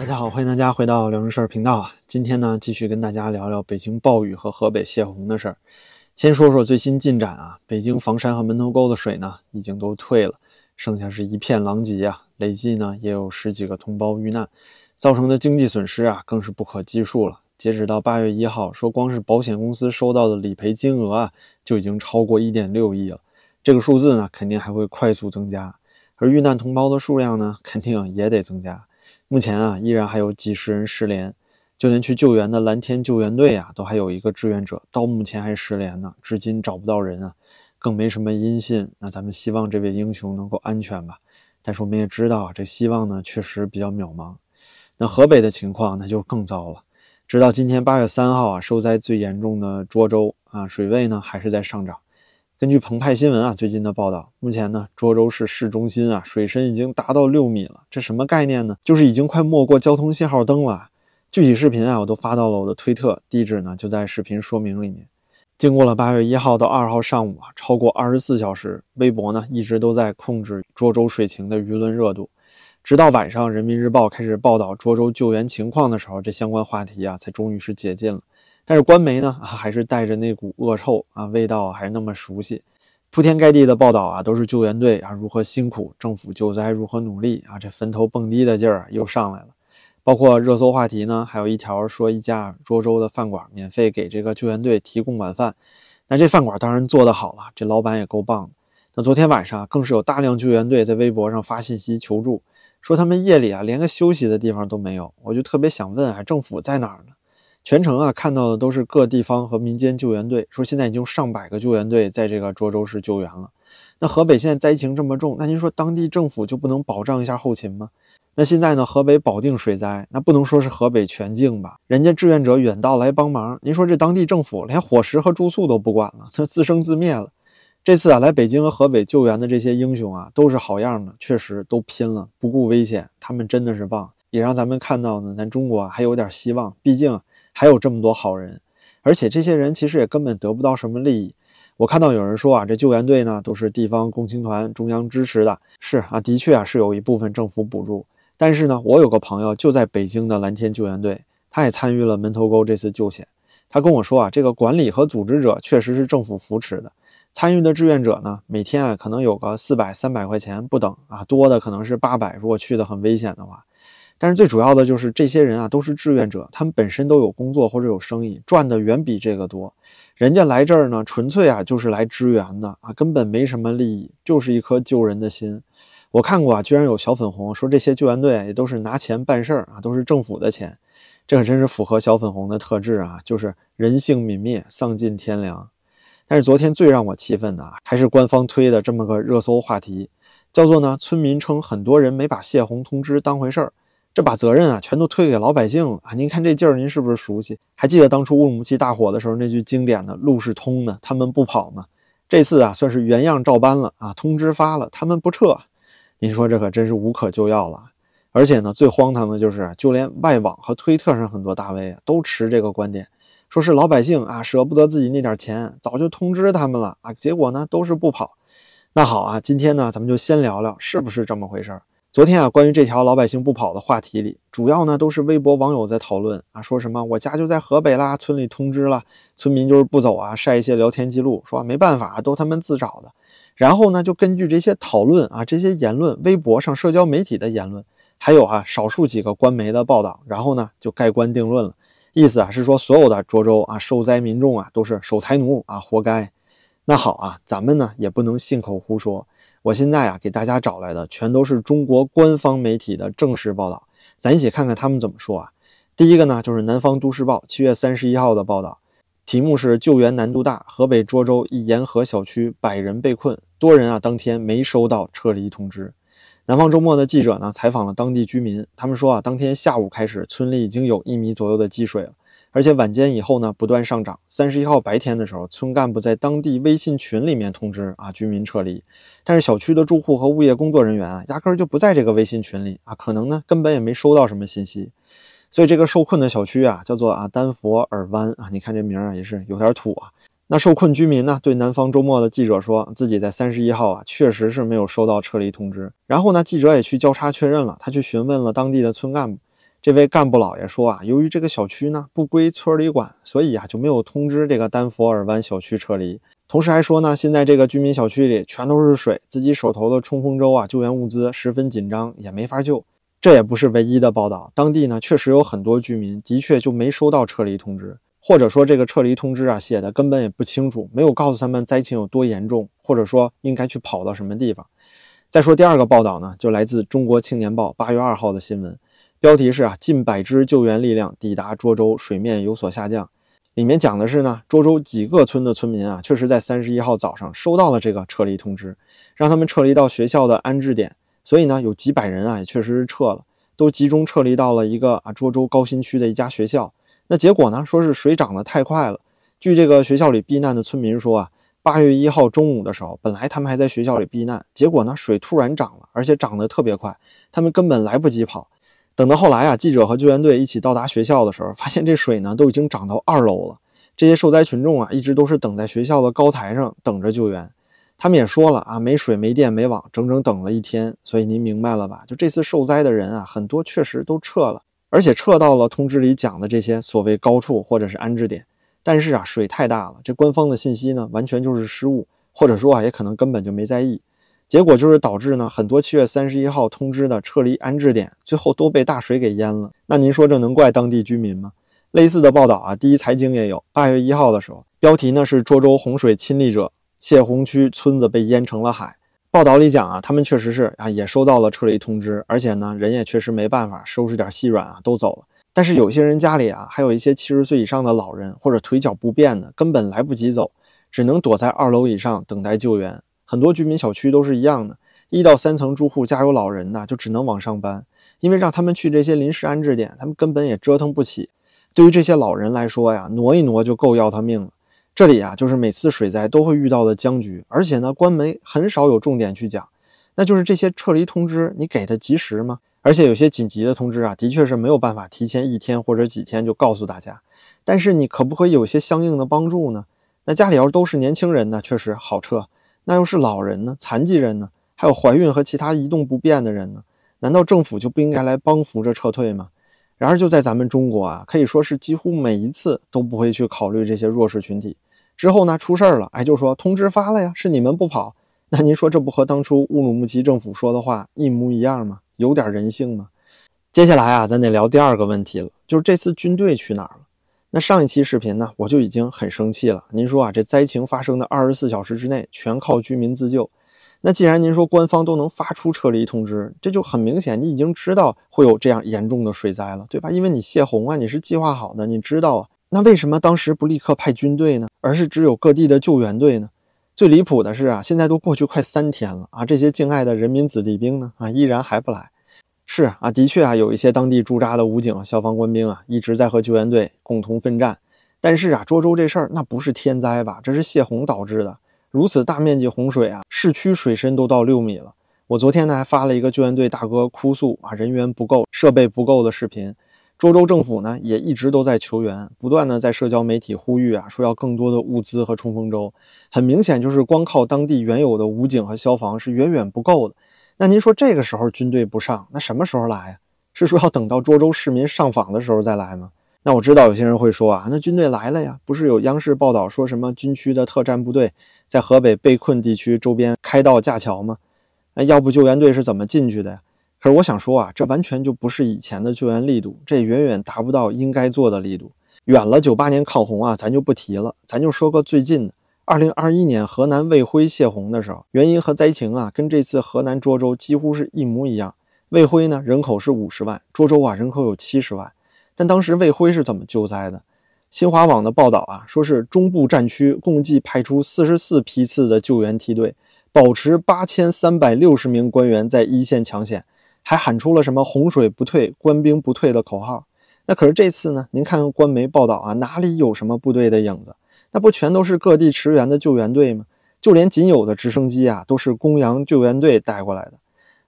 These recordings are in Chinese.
大家好，欢迎大家回到辽宁事儿频道啊。今天呢，继续跟大家聊聊北京暴雨和河北泄洪的事儿。先说说最新进展啊，北京房山和门头沟的水呢，已经都退了，剩下是一片狼藉啊。累计呢，也有十几个同胞遇难，造成的经济损失啊，更是不可计数了。截止到八月一号，说光是保险公司收到的理赔金额啊，就已经超过一点六亿了。这个数字呢，肯定还会快速增加，而遇难同胞的数量呢，肯定也得增加。目前啊，依然还有几十人失联，就连去救援的蓝天救援队啊，都还有一个志愿者到目前还失联呢，至今找不到人啊，更没什么音信。那咱们希望这位英雄能够安全吧。但是我们也知道，这希望呢，确实比较渺茫。那河北的情况那就更糟了。直到今天八月三号啊，受灾最严重的涿州啊，水位呢还是在上涨。根据澎湃新闻啊最近的报道，目前呢涿州市市中心啊水深已经达到六米了，这什么概念呢？就是已经快没过交通信号灯了。具体视频啊我都发到了我的推特，地址呢就在视频说明里面。经过了八月一号到二号上午啊超过二十四小时，微博呢一直都在控制涿州水情的舆论热度，直到晚上人民日报开始报道涿州救援情况的时候，这相关话题啊才终于是解禁了。但是官媒呢还是带着那股恶臭啊，味道还是那么熟悉，铺天盖地的报道啊都是救援队啊如何辛苦，政府救灾如何努力啊，这坟头蹦迪的劲儿又上来了。包括热搜话题呢，还有一条说一家涿州的饭馆免费给这个救援队提供晚饭，那这饭馆当然做得好了，这老板也够棒的。那昨天晚上更是有大量救援队在微博上发信息求助，说他们夜里啊连个休息的地方都没有。我就特别想问啊，政府在哪儿呢？全程啊，看到的都是各地方和民间救援队，说现在已经上百个救援队在这个涿州市救援了。那河北现在灾情这么重，那您说当地政府就不能保障一下后勤吗？那现在呢，河北保定水灾，那不能说是河北全境吧？人家志愿者远道来帮忙，您说这当地政府连伙食和住宿都不管了，他自生自灭了。这次啊，来北京和河北救援的这些英雄啊，都是好样的，确实都拼了，不顾危险，他们真的是棒，也让咱们看到呢，咱中国还有点希望，毕竟。还有这么多好人，而且这些人其实也根本得不到什么利益。我看到有人说啊，这救援队呢都是地方共青团中央支持的，是啊，的确啊是有一部分政府补助。但是呢，我有个朋友就在北京的蓝天救援队，他也参与了门头沟这次救险。他跟我说啊，这个管理和组织者确实是政府扶持的，参与的志愿者呢，每天啊可能有个四百、三百块钱不等啊，多的可能是八百。如果去的很危险的话。但是最主要的就是这些人啊，都是志愿者，他们本身都有工作或者有生意，赚的远比这个多。人家来这儿呢，纯粹啊就是来支援的啊，根本没什么利益，就是一颗救人的心。我看过啊，居然有小粉红说这些救援队也都是拿钱办事儿啊，都是政府的钱，这可真是符合小粉红的特质啊，就是人性泯灭，丧尽天良。但是昨天最让我气愤的啊，还是官方推的这么个热搜话题，叫做呢，村民称很多人没把泄洪通知当回事儿。这把责任啊，全都推给老百姓了啊！您看这劲儿，您是不是熟悉？还记得当初乌鲁木齐大火的时候那句经典的“路是通的，他们不跑”吗？这次啊，算是原样照搬了啊！通知发了，他们不撤，您说这可真是无可救药了。而且呢，最荒唐的就是，就连外网和推特上很多大 V 啊，都持这个观点，说是老百姓啊舍不得自己那点钱，早就通知他们了啊，结果呢都是不跑。那好啊，今天呢，咱们就先聊聊是不是这么回事儿。昨天啊，关于这条老百姓不跑的话题里，主要呢都是微博网友在讨论啊，说什么我家就在河北啦，村里通知了，村民就是不走啊，晒一些聊天记录，说没办法，都他们自找的。然后呢，就根据这些讨论啊，这些言论，微博上社交媒体的言论，还有啊少数几个官媒的报道，然后呢就盖棺定论了。意思啊是说，所有的涿州啊受灾民众啊都是守财奴啊，活该。那好啊，咱们呢也不能信口胡说。我现在啊，给大家找来的全都是中国官方媒体的正式报道，咱一起看看他们怎么说啊。第一个呢，就是南方都市报七月三十一号的报道，题目是“救援难度大，河北涿州一沿河小区百人被困，多人啊当天没收到撤离通知”。南方周末的记者呢，采访了当地居民，他们说啊，当天下午开始，村里已经有一米左右的积水了。而且晚间以后呢，不断上涨。三十一号白天的时候，村干部在当地微信群里面通知啊居民撤离，但是小区的住户和物业工作人员啊，压根儿就不在这个微信群里啊，可能呢根本也没收到什么信息。所以这个受困的小区啊，叫做啊丹佛尔湾啊，你看这名儿啊也是有点土啊。那受困居民呢，对南方周末的记者说自己在三十一号啊，确实是没有收到撤离通知。然后呢，记者也去交叉确认了，他去询问了当地的村干部。这位干部老爷说啊，由于这个小区呢不归村里管，所以啊就没有通知这个丹佛尔湾小区撤离。同时还说呢，现在这个居民小区里全都是水，自己手头的冲锋舟啊救援物资十分紧张，也没法救。这也不是唯一的报道，当地呢确实有很多居民的确就没收到撤离通知，或者说这个撤离通知啊写的根本也不清楚，没有告诉他们灾情有多严重，或者说应该去跑到什么地方。再说第二个报道呢，就来自《中国青年报》八月二号的新闻。标题是啊，近百支救援力量抵达涿州，水面有所下降。里面讲的是呢，涿州几个村的村民啊，确实在三十一号早上收到了这个撤离通知，让他们撤离到学校的安置点。所以呢，有几百人啊，也确实是撤了，都集中撤离到了一个啊涿州高新区的一家学校。那结果呢，说是水涨得太快了。据这个学校里避难的村民说啊，八月一号中午的时候，本来他们还在学校里避难，结果呢，水突然涨了，而且涨得特别快，他们根本来不及跑。等到后来啊，记者和救援队一起到达学校的时候，发现这水呢都已经涨到二楼了。这些受灾群众啊，一直都是等在学校的高台上等着救援。他们也说了啊，没水、没电、没网，整整等了一天。所以您明白了吧？就这次受灾的人啊，很多确实都撤了，而且撤到了通知里讲的这些所谓高处或者是安置点。但是啊，水太大了，这官方的信息呢，完全就是失误，或者说啊，也可能根本就没在意。结果就是导致呢，很多七月三十一号通知的撤离安置点，最后都被大水给淹了。那您说这能怪当地居民吗？类似的报道啊，第一财经也有。八月一号的时候，标题呢是涿州洪水亲历者，泄洪区村子被淹成了海。报道里讲啊，他们确实是啊，也收到了撤离通知，而且呢，人也确实没办法，收拾点细软啊，都走了。但是有些人家里啊，还有一些七十岁以上的老人或者腿脚不便的，根本来不及走，只能躲在二楼以上等待救援。很多居民小区都是一样的，一到三层住户家有老人的，就只能往上搬，因为让他们去这些临时安置点，他们根本也折腾不起。对于这些老人来说呀，挪一挪就够要他命了。这里啊，就是每次水灾都会遇到的僵局，而且呢，官媒很少有重点去讲，那就是这些撤离通知，你给的及时吗？而且有些紧急的通知啊，的确是没有办法提前一天或者几天就告诉大家，但是你可不可以有些相应的帮助呢？那家里要是都是年轻人呢，确实好撤。那又是老人呢，残疾人呢，还有怀孕和其他移动不便的人呢？难道政府就不应该来帮扶着撤退吗？然而就在咱们中国啊，可以说是几乎每一次都不会去考虑这些弱势群体。之后呢，出事儿了，哎，就说通知发了呀，是你们不跑。那您说这不和当初乌鲁木齐政府说的话一模一样吗？有点人性吗？接下来啊，咱得聊第二个问题了，就是这次军队去哪儿了？那上一期视频呢，我就已经很生气了。您说啊，这灾情发生的二十四小时之内，全靠居民自救。那既然您说官方都能发出撤离通知，这就很明显，你已经知道会有这样严重的水灾了，对吧？因为你泄洪啊，你是计划好的，你知道啊。那为什么当时不立刻派军队呢？而是只有各地的救援队呢？最离谱的是啊，现在都过去快三天了啊，这些敬爱的人民子弟兵呢啊，依然还不来。是啊，的确啊，有一些当地驻扎的武警、消防官兵啊，一直在和救援队共同奋战。但是啊，涿州这事儿那不是天灾吧？这是泄洪导致的。如此大面积洪水啊，市区水深都到六米了。我昨天呢还发了一个救援队大哥哭诉啊，人员不够、设备不够的视频。涿州政府呢也一直都在求援，不断的在社交媒体呼吁啊，说要更多的物资和冲锋舟。很明显，就是光靠当地原有的武警和消防是远远不够的。那您说这个时候军队不上，那什么时候来呀？是说要等到涿州市民上访的时候再来吗？那我知道有些人会说啊，那军队来了呀，不是有央视报道说什么军区的特战部队在河北被困地区周边开道架桥吗？那要不救援队是怎么进去的呀？可是我想说啊，这完全就不是以前的救援力度，这远远达不到应该做的力度。远了九八年抗洪啊，咱就不提了，咱就说个最近的。二零二一年河南卫辉泄洪的时候，原因和灾情啊，跟这次河南涿州几乎是一模一样。卫辉呢，人口是五十万，涿州啊，人口有七十万。但当时卫辉是怎么救灾的？新华网的报道啊，说是中部战区共计派出四十四批次的救援梯队，保持八千三百六十名官员在一线抢险，还喊出了什么“洪水不退，官兵不退”的口号。那可是这次呢？您看看官媒报道啊，哪里有什么部队的影子？那不全都是各地驰援的救援队吗？就连仅有的直升机啊，都是公羊救援队带过来的。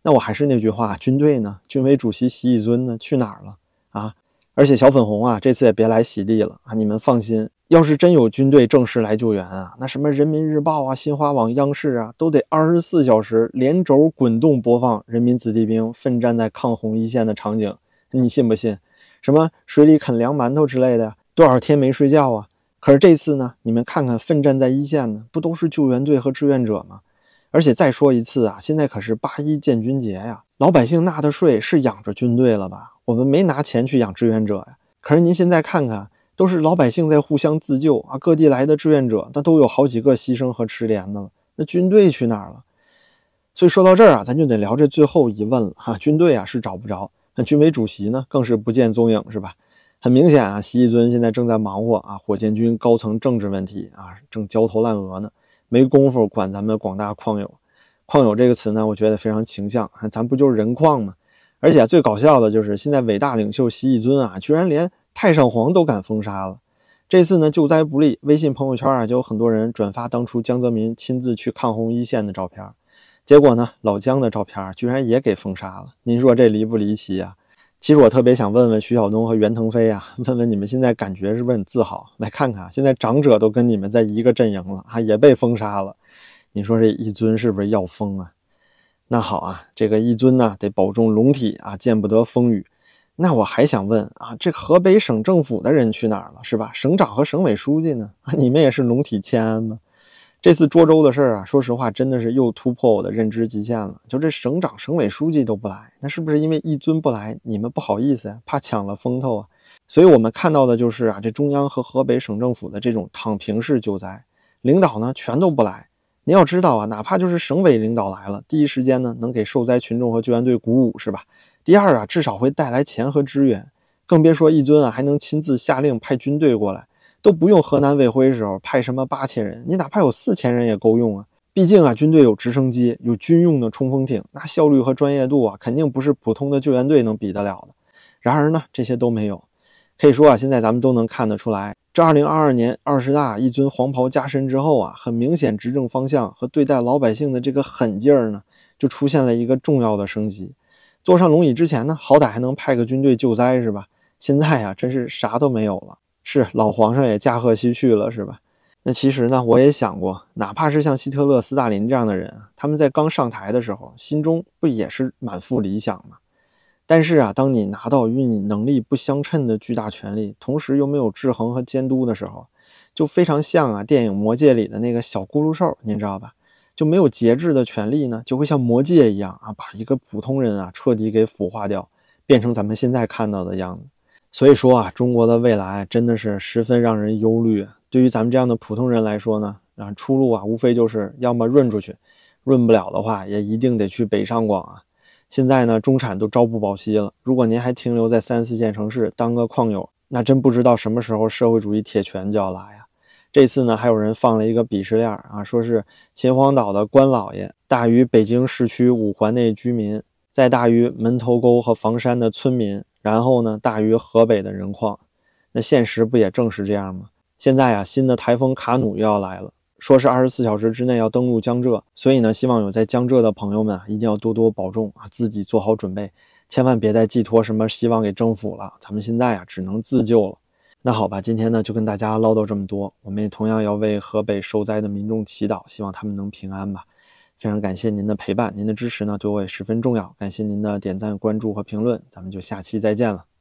那我还是那句话，军队呢？军委主席习以尊呢？去哪儿了啊？而且小粉红啊，这次也别来洗地了啊！你们放心，要是真有军队正式来救援啊，那什么人民日报啊、新华网、央视啊，都得二十四小时连轴滚动播放人民子弟兵奋战在抗洪一线的场景，你信不信？什么水里啃凉馒头之类的，多少天没睡觉啊？可是这次呢，你们看看奋战在一线的，不都是救援队和志愿者吗？而且再说一次啊，现在可是八一建军节呀，老百姓纳的税是养着军队了吧？我们没拿钱去养志愿者呀。可是您现在看看，都是老百姓在互相自救啊，各地来的志愿者，那都有好几个牺牲和失联的了。那军队去哪儿了？所以说到这儿啊，咱就得聊这最后疑问了哈。军队啊是找不着，那军委主席呢更是不见踪影，是吧？很明显啊，习一尊现在正在忙活啊火箭军高层政治问题啊，正焦头烂额呢。没工夫管咱们广大矿友，矿友这个词呢，我觉得非常形象，咱不就是人矿吗？而且最搞笑的就是现在伟大领袖习以尊啊，居然连太上皇都敢封杀了。这次呢救灾不利，微信朋友圈啊就有很多人转发当初江泽民亲自去抗洪一线的照片，结果呢老姜的照片居然也给封杀了。您说这离不离奇啊？其实我特别想问问徐晓东和袁腾飞啊，问问你们现在感觉是不是很自豪？来看看，现在长者都跟你们在一个阵营了啊，也被封杀了。你说这一尊是不是要疯啊？那好啊，这个一尊呢得保重龙体啊，见不得风雨。那我还想问啊，这河北省政府的人去哪儿了？是吧？省长和省委书记呢？啊，你们也是龙体欠安吗？这次涿州的事儿啊，说实话，真的是又突破我的认知极限了。就这省长、省委书记都不来，那是不是因为一尊不来，你们不好意思呀，怕抢了风头啊？所以我们看到的就是啊，这中央和河北省政府的这种躺平式救灾，领导呢全都不来。你要知道啊，哪怕就是省委领导来了，第一时间呢能给受灾群众和救援队鼓舞，是吧？第二啊，至少会带来钱和支援，更别说一尊啊还能亲自下令派军队过来。都不用河南卫辉时候派什么八千人，你哪怕有四千人也够用啊！毕竟啊，军队有直升机，有军用的冲锋艇，那效率和专业度啊，肯定不是普通的救援队能比得了的。然而呢，这些都没有。可以说啊，现在咱们都能看得出来，这二零二二年二十大一尊黄袍加身之后啊，很明显执政方向和对待老百姓的这个狠劲儿呢，就出现了一个重要的升级。坐上龙椅之前呢，好歹还能派个军队救灾是吧？现在啊，真是啥都没有了。是老皇上也驾鹤西去了，是吧？那其实呢，我也想过，哪怕是像希特勒、斯大林这样的人啊，他们在刚上台的时候，心中不也是满腹理想吗？但是啊，当你拿到与你能力不相称的巨大权力，同时又没有制衡和监督的时候，就非常像啊电影《魔戒》里的那个小咕噜兽，您知道吧？就没有节制的权力呢，就会像魔戒一样啊，把一个普通人啊彻底给腐化掉，变成咱们现在看到的样子。所以说啊，中国的未来真的是十分让人忧虑。对于咱们这样的普通人来说呢，啊，出路啊，无非就是要么润出去，润不了的话，也一定得去北上广啊。现在呢，中产都朝不保夕了。如果您还停留在三四线城市当个矿友，那真不知道什么时候社会主义铁拳就要来呀。这次呢，还有人放了一个鄙视链啊，说是秦皇岛的官老爷大于北京市区五环内居民，再大于门头沟和房山的村民。然后呢，大于河北的人矿，那现实不也正是这样吗？现在啊，新的台风卡努又要来了，说是二十四小时之内要登陆江浙，所以呢，希望有在江浙的朋友们啊，一定要多多保重啊，自己做好准备，千万别再寄托什么希望给政府了，咱们现在啊，只能自救了。那好吧，今天呢就跟大家唠叨这么多，我们也同样要为河北受灾的民众祈祷，希望他们能平安吧。非常感谢您的陪伴，您的支持呢对我也十分重要。感谢您的点赞、关注和评论，咱们就下期再见了。